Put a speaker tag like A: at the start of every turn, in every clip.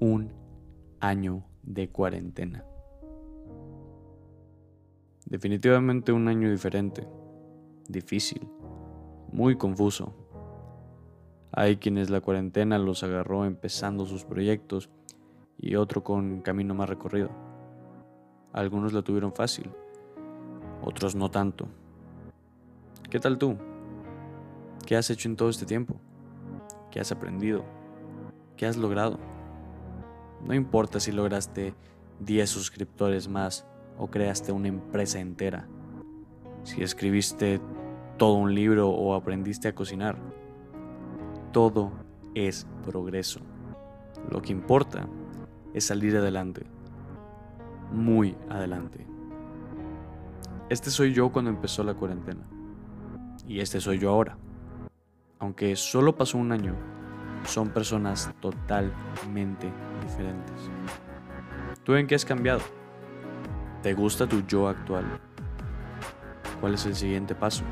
A: un año de cuarentena. Definitivamente un año diferente, difícil, muy confuso. Hay quienes la cuarentena los agarró empezando sus proyectos y otro con camino más recorrido. Algunos la tuvieron fácil, otros no tanto. ¿Qué tal tú? ¿Qué has hecho en todo este tiempo? ¿Qué has aprendido? ¿Qué has logrado? No importa si lograste 10 suscriptores más o creaste una empresa entera. Si escribiste todo un libro o aprendiste a cocinar. Todo es progreso. Lo que importa es salir adelante. Muy adelante. Este soy yo cuando empezó la cuarentena. Y este soy yo ahora. Aunque solo pasó un año, son personas totalmente diferentes. ¿Tú en qué has cambiado? ¿Te gusta tu yo actual? ¿Cuál es el siguiente paso?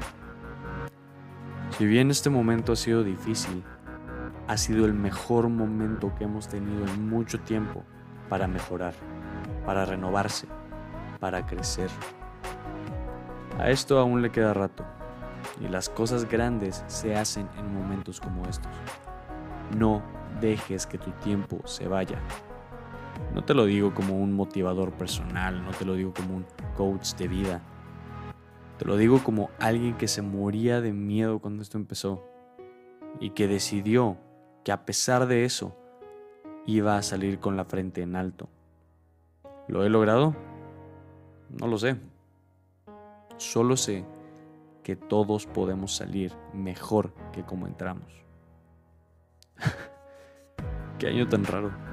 A: Si bien este momento ha sido difícil, ha sido el mejor momento que hemos tenido en mucho tiempo para mejorar, para renovarse, para crecer. A esto aún le queda rato, y las cosas grandes se hacen en momentos como estos. No dejes que tu tiempo se vaya. No te lo digo como un motivador personal, no te lo digo como un coach de vida. Te lo digo como alguien que se moría de miedo cuando esto empezó y que decidió que a pesar de eso iba a salir con la frente en alto. ¿Lo he logrado? No lo sé. Solo sé que todos podemos salir mejor que como entramos. Qué año tan raro.